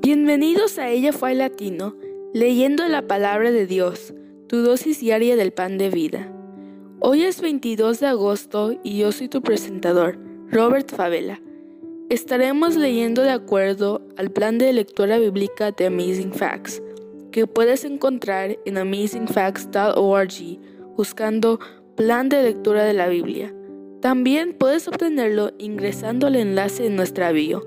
Bienvenidos a Ella fue Latino, leyendo la palabra de Dios, tu dosis diaria del pan de vida. Hoy es 22 de agosto y yo soy tu presentador, Robert Favela. Estaremos leyendo de acuerdo al plan de lectura bíblica de Amazing Facts, que puedes encontrar en amazingfacts.org buscando Plan de lectura de la Biblia. También puedes obtenerlo ingresando al enlace en nuestra bio.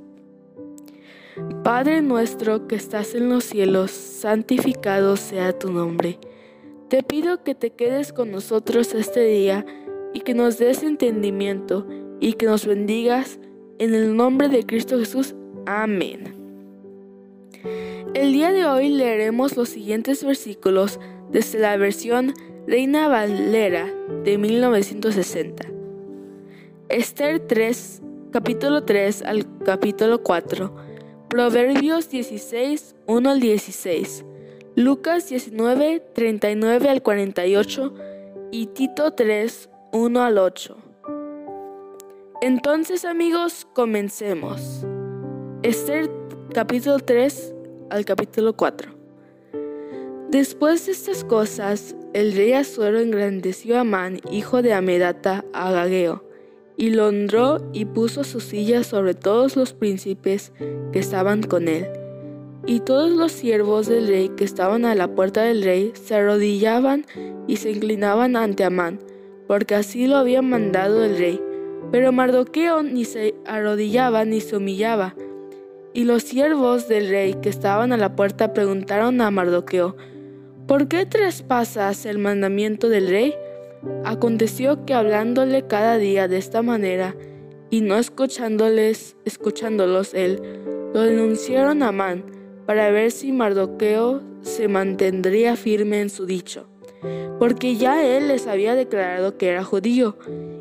Padre nuestro que estás en los cielos, santificado sea tu nombre. Te pido que te quedes con nosotros este día y que nos des entendimiento y que nos bendigas en el nombre de Cristo Jesús. Amén. El día de hoy leeremos los siguientes versículos desde la versión Reina Valera de 1960. Esther 3, capítulo 3 al capítulo 4 Proverbios 16, 1 al 16, Lucas 19, 39 al 48 y Tito 3, 1 al 8. Entonces amigos, comencemos. Esther capítulo 3 al capítulo 4. Después de estas cosas, el rey Azuero engrandeció a Amán, hijo de Amedata, a Agageo y lo honró y puso su silla sobre todos los príncipes que estaban con él. Y todos los siervos del rey que estaban a la puerta del rey se arrodillaban y se inclinaban ante Amán, porque así lo había mandado el rey. Pero Mardoqueo ni se arrodillaba ni se humillaba. Y los siervos del rey que estaban a la puerta preguntaron a Mardoqueo, ¿por qué traspasas el mandamiento del rey? Aconteció que hablándole cada día de esta manera, y no escuchándoles, escuchándolos él, lo denunciaron a Amán, para ver si Mardoqueo se mantendría firme en su dicho, porque ya él les había declarado que era judío,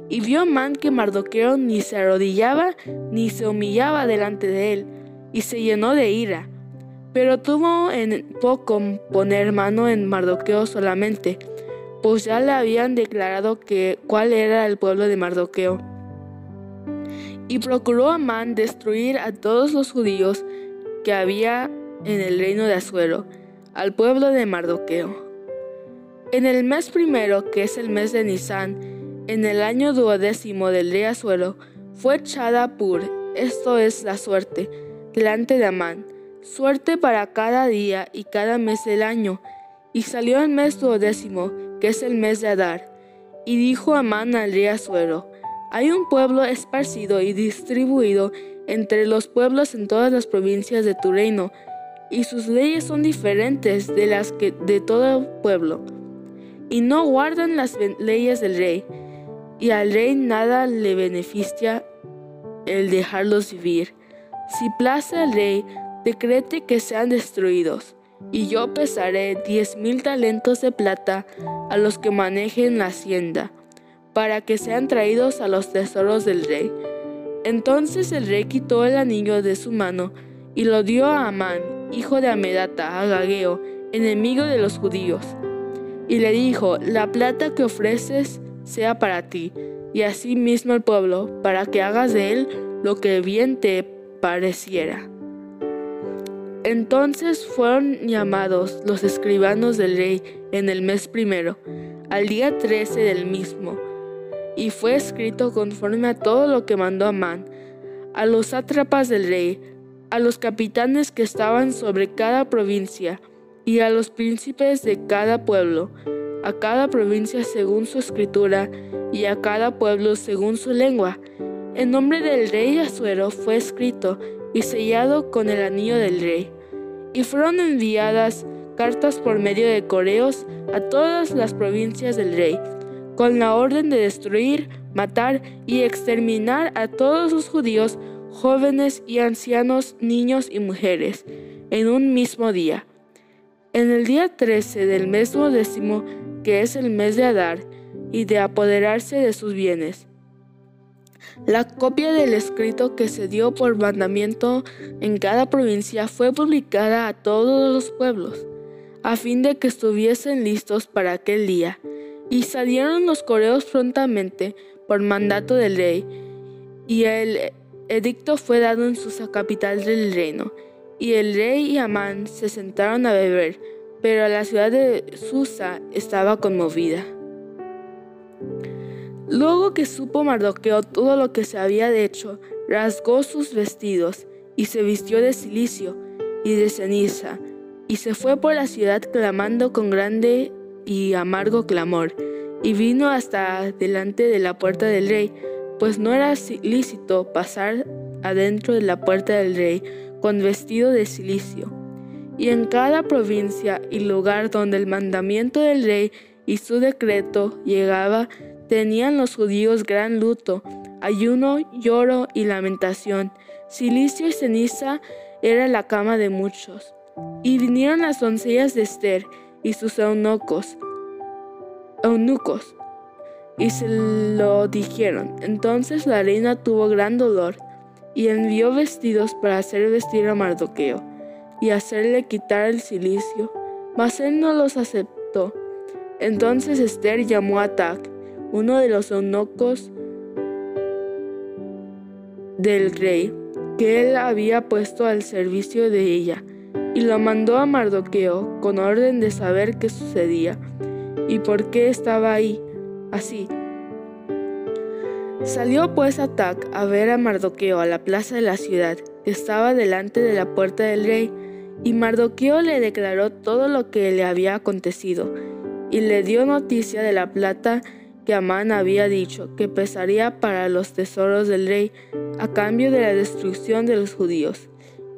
y vio Amán que Mardoqueo ni se arrodillaba ni se humillaba delante de él, y se llenó de ira. Pero tuvo en poco poner mano en Mardoqueo solamente, pues ya le habían declarado que cuál era el pueblo de Mardoqueo. Y procuró Amán destruir a todos los judíos que había en el reino de Azuero, al pueblo de Mardoqueo. En el mes primero, que es el mes de Nisán, en el año duodécimo del rey Azuero, fue echada Pur, esto es la suerte, delante de Amán, suerte para cada día y cada mes del año, y salió el mes duodécimo, que es el mes de Adar. Y dijo Amán al rey Asuero, hay un pueblo esparcido y distribuido entre los pueblos en todas las provincias de tu reino, y sus leyes son diferentes de las que de todo pueblo, y no guardan las leyes del rey, y al rey nada le beneficia el dejarlos vivir. Si place al rey, decrete que sean destruidos y yo pesaré diez mil talentos de plata a los que manejen la hacienda, para que sean traídos a los tesoros del rey. Entonces el rey quitó el anillo de su mano y lo dio a Amán, hijo de Amedata, Agageo, enemigo de los judíos. Y le dijo, la plata que ofreces sea para ti, y así mismo el pueblo, para que hagas de él lo que bien te pareciera. Entonces fueron llamados los escribanos del rey en el mes primero, al día trece del mismo, y fue escrito conforme a todo lo que mandó Amán, a los sátrapas del rey, a los capitanes que estaban sobre cada provincia, y a los príncipes de cada pueblo, a cada provincia según su escritura, y a cada pueblo según su lengua. En nombre del rey Azuero fue escrito y sellado con el anillo del rey. Y fueron enviadas cartas por medio de correos a todas las provincias del rey, con la orden de destruir, matar y exterminar a todos los judíos, jóvenes y ancianos, niños y mujeres, en un mismo día. En el día 13 del mes décimo, que es el mes de Adar, y de apoderarse de sus bienes. La copia del escrito que se dio por mandamiento en cada provincia fue publicada a todos los pueblos, a fin de que estuviesen listos para aquel día. Y salieron los correos prontamente por mandato del rey, y el edicto fue dado en Susa, capital del reino. Y el rey y Amán se sentaron a beber, pero la ciudad de Susa estaba conmovida. Luego que supo Mardoqueo todo lo que se había hecho, rasgó sus vestidos y se vistió de silicio y de ceniza, y se fue por la ciudad clamando con grande y amargo clamor, y vino hasta delante de la puerta del rey, pues no era lícito pasar adentro de la puerta del rey con vestido de silicio. Y en cada provincia y lugar donde el mandamiento del rey y su decreto llegaba, tenían los judíos gran luto, ayuno, lloro y lamentación. Silicio y ceniza era la cama de muchos. Y vinieron las doncellas de Esther y sus eunucos, eunucos, y se lo dijeron. Entonces la reina tuvo gran dolor y envió vestidos para hacer vestir a Mardoqueo y hacerle quitar el silicio, mas él no los aceptó. Entonces Esther llamó a Tac uno de los eunucos del rey, que él había puesto al servicio de ella, y lo mandó a Mardoqueo con orden de saber qué sucedía y por qué estaba ahí. Así. Salió pues Atac a ver a Mardoqueo a la plaza de la ciudad, que estaba delante de la puerta del rey, y Mardoqueo le declaró todo lo que le había acontecido, y le dio noticia de la plata que Amán había dicho que pesaría para los tesoros del rey a cambio de la destrucción de los judíos.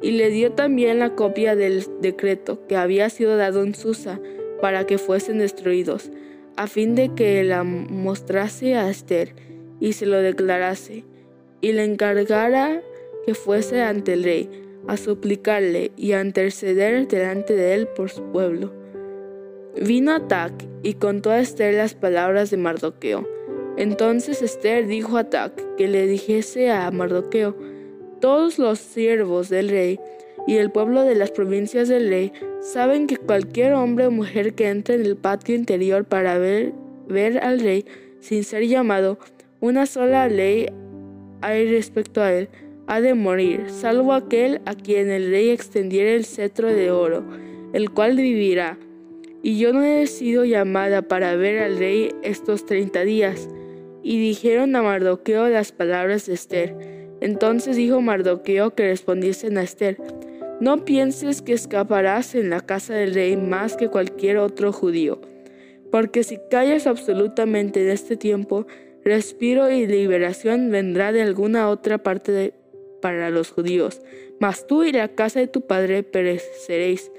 Y le dio también la copia del decreto que había sido dado en Susa para que fuesen destruidos, a fin de que la mostrase a Esther y se lo declarase, y le encargara que fuese ante el rey a suplicarle y a interceder delante de él por su pueblo. Vino Atac y contó a Esther las palabras de Mardoqueo. Entonces Esther dijo a Atac que le dijese a Mardoqueo, todos los siervos del rey y el pueblo de las provincias del rey saben que cualquier hombre o mujer que entre en el patio interior para ver, ver al rey sin ser llamado, una sola ley hay respecto a él, ha de morir, salvo aquel a quien el rey extendiera el cetro de oro, el cual vivirá y yo no he sido llamada para ver al rey estos treinta días. Y dijeron a Mardoqueo las palabras de Esther. Entonces dijo Mardoqueo que respondiesen a Esther, no pienses que escaparás en la casa del rey más que cualquier otro judío, porque si callas absolutamente en este tiempo, respiro y liberación vendrá de alguna otra parte para los judíos, mas tú y la casa de tu padre pereceréis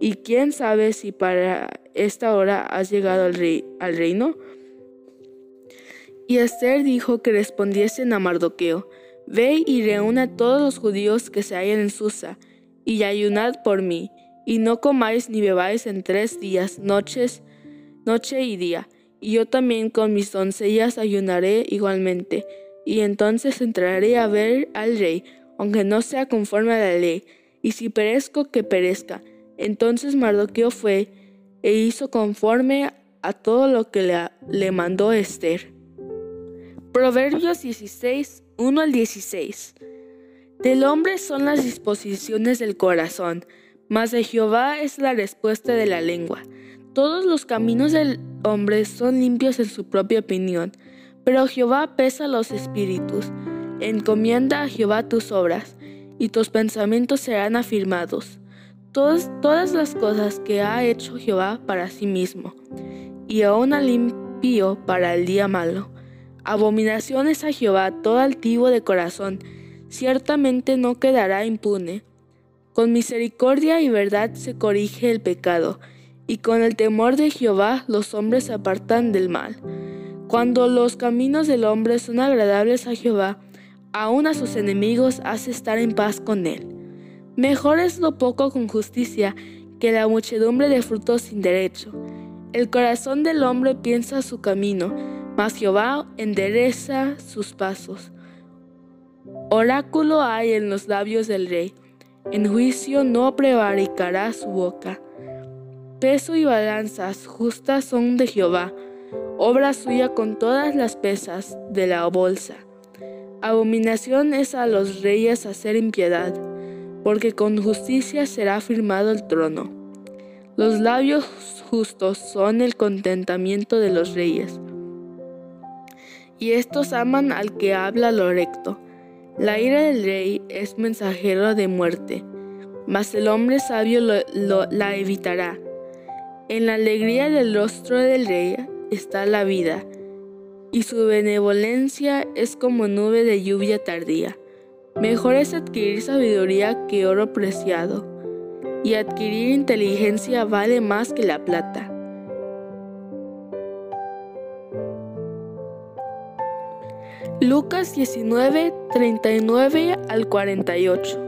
y quién sabe si para esta hora has llegado al, rey, al reino. Y Esther dijo que respondiesen a Mardoqueo, Ve y reúne a todos los judíos que se hallan en Susa, y ayunad por mí, y no comáis ni bebáis en tres días, noches, noche y día, y yo también con mis doncellas ayunaré igualmente, y entonces entraré a ver al rey, aunque no sea conforme a la ley, y si perezco, que perezca, entonces Mardoqueo fue e hizo conforme a todo lo que le, mandó Esther. Proverbios 16, 1 al 16. Del hombre son las disposiciones del corazón, mas de Jehová es la respuesta de la lengua. Todos los caminos del hombre son limpios en su propia opinión, pero Jehová pesa los espíritus. Encomienda a Jehová tus obras, y tus pensamientos serán afirmados todas, las cosas que ha hecho Jehová para sí mismo, y aún al impío para el día malo. Abominaciones a Jehová todo altivo de corazón, ciertamente no quedará impune. Con misericordia y verdad se corrige el pecado, y con el temor de Jehová los hombres se apartan del mal. Cuando los caminos del hombre son agradables a Jehová, aun a sus enemigos hace estar en paz con él. Mejor es lo poco con justicia que la muchedumbre de frutos sin derecho. El corazón del hombre piensa su camino, mas Jehová endereza sus pasos. Oráculo hay en los labios del rey, en juicio no prevaricará su boca. Peso y balanzas justas son de Jehová, obra suya con todas las pesas de la bolsa. Abominación es a los reyes hacer impiedad, porque con justicia será firmado el trono. Los labios justos son el contentamiento de los reyes, y estos aman al que habla lo recto. La ira del rey es mensajero de muerte, mas el hombre sabio la evitará. En la alegría del rostro del rey está la vida, y su benevolencia es como nube de lluvia tardía. Mejor es adquirir sabiduría que oro preciado, y adquirir inteligencia vale más que la plata. Lucas 19, 39 al 48.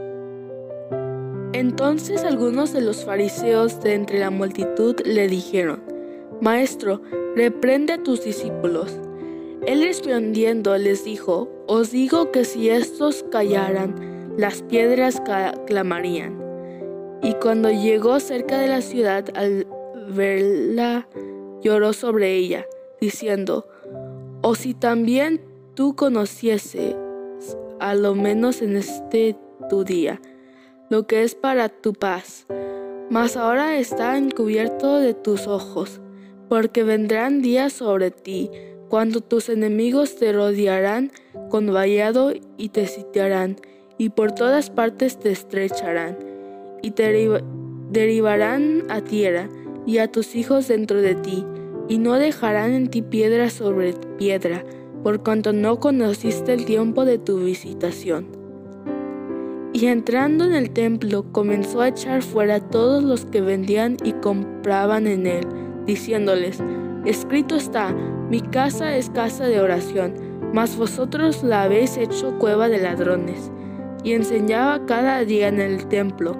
Entonces algunos de los fariseos de entre la multitud le dijeron, Maestro, reprende a tus discípulos. Él respondiendo les dijo, Os digo que si estos callaran, las piedras clamarían. Y cuando llegó cerca de la ciudad, al verla, lloró sobre ella, diciendo, O si también tú conocieses, a lo menos en este tu día, lo que es para tu paz, mas ahora está encubierto de tus ojos, porque vendrán días sobre ti, cuando tus enemigos te rodearán con vallado y te sitiarán, y por todas partes te estrecharán, y te derivarán a tierra, y a tus hijos dentro de ti, y no dejarán en ti piedra sobre piedra, por cuanto no conociste el tiempo de tu visitación. Y entrando en el templo comenzó a echar fuera a todos los que vendían y compraban en él, diciéndoles, Escrito está, mi casa es casa de oración, mas vosotros la habéis hecho cueva de ladrones. Y enseñaba cada día en el templo,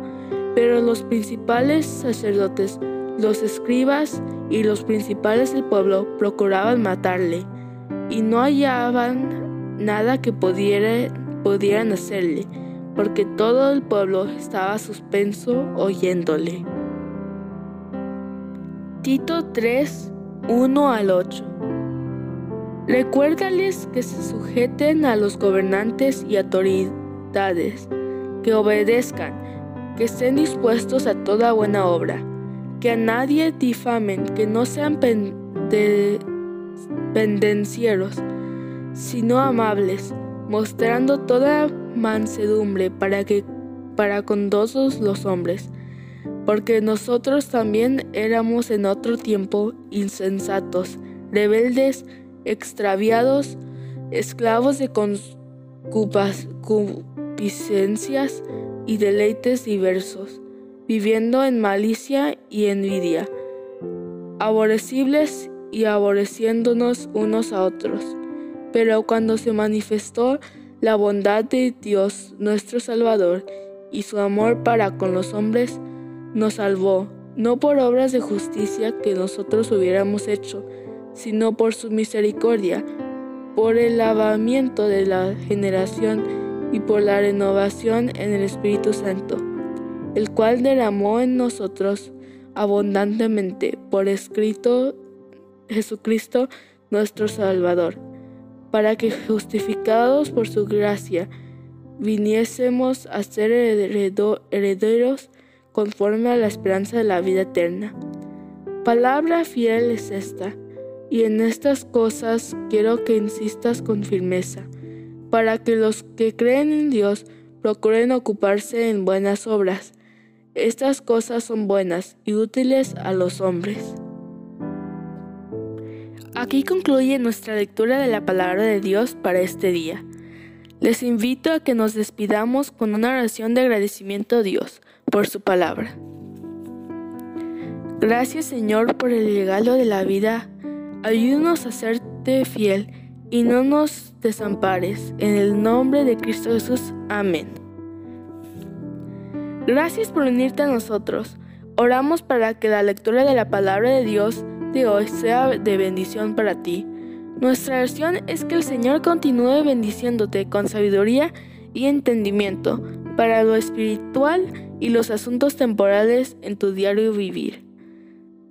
pero los principales sacerdotes, los escribas y los principales del pueblo procuraban matarle y no hallaban nada que pudieran hacerle, porque todo el pueblo estaba suspenso oyéndole. Tito 3, 1 al 8 Recuérdales que se sujeten a los gobernantes y autoridades, que obedezcan, que estén dispuestos a toda buena obra, que a nadie difamen, que no sean pendencieros, sino amables, mostrando toda mansedumbre para que para con todos los hombres, porque nosotros también éramos en otro tiempo insensatos, rebeldes, extraviados, esclavos de concupiscencias y deleites diversos, viviendo en malicia y envidia, aborrecibles y aborreciéndonos unos a otros. Pero cuando se manifestó la bondad de Dios nuestro Salvador y su amor para con los hombres, nos salvó, no por obras de justicia que nosotros hubiéramos hecho, sino por su misericordia, por el lavamiento de la generación y por la renovación en el Espíritu Santo, el cual derramó en nosotros abundantemente por escrito Jesucristo nuestro Salvador, para que justificados por su gracia viniésemos a ser herederos conforme a la esperanza de la vida eterna. Palabra fiel es esta, y en estas cosas quiero que insistas con firmeza, para que los que creen en Dios procuren ocuparse en buenas obras. Estas cosas son buenas y útiles a los hombres. Aquí concluye nuestra lectura de la palabra de Dios para este día. Les invito a que nos despidamos con una oración de agradecimiento a Dios por su palabra. Gracias Señor por el regalo de la vida. Ayúdanos a serte fiel y no nos desampares. En el nombre de Cristo Jesús. Amén. Gracias por unirte a nosotros. Oramos para que la lectura de la palabra de Dios de hoy sea de bendición para ti. Nuestra oración es que el Señor continúe bendiciéndote con sabiduría y entendimiento para lo espiritual y los asuntos temporales en tu diario vivir.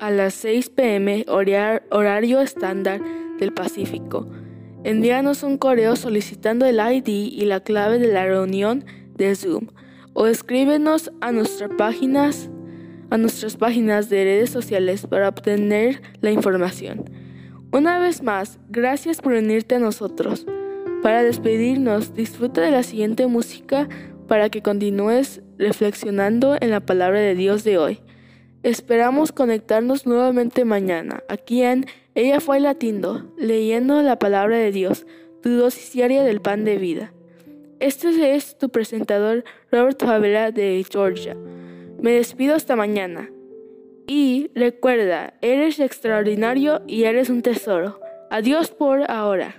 a las 6 pm horario estándar del Pacífico, envíanos un correo solicitando el ID y la clave de la reunión de Zoom o escríbenos a nuestras páginas a nuestras páginas de redes sociales para obtener la información. Una vez más, gracias por unirte a nosotros. Para despedirnos, disfruta de la siguiente música para que continúes reflexionando en la palabra de Dios de hoy. Esperamos conectarnos nuevamente mañana, aquí en Ella fue latindo, leyendo la palabra de Dios, tu dosis diaria del pan de vida. Este es tu presentador Robert Favela de Georgia. Me despido hasta mañana. Y recuerda, eres extraordinario y eres un tesoro. Adiós por ahora.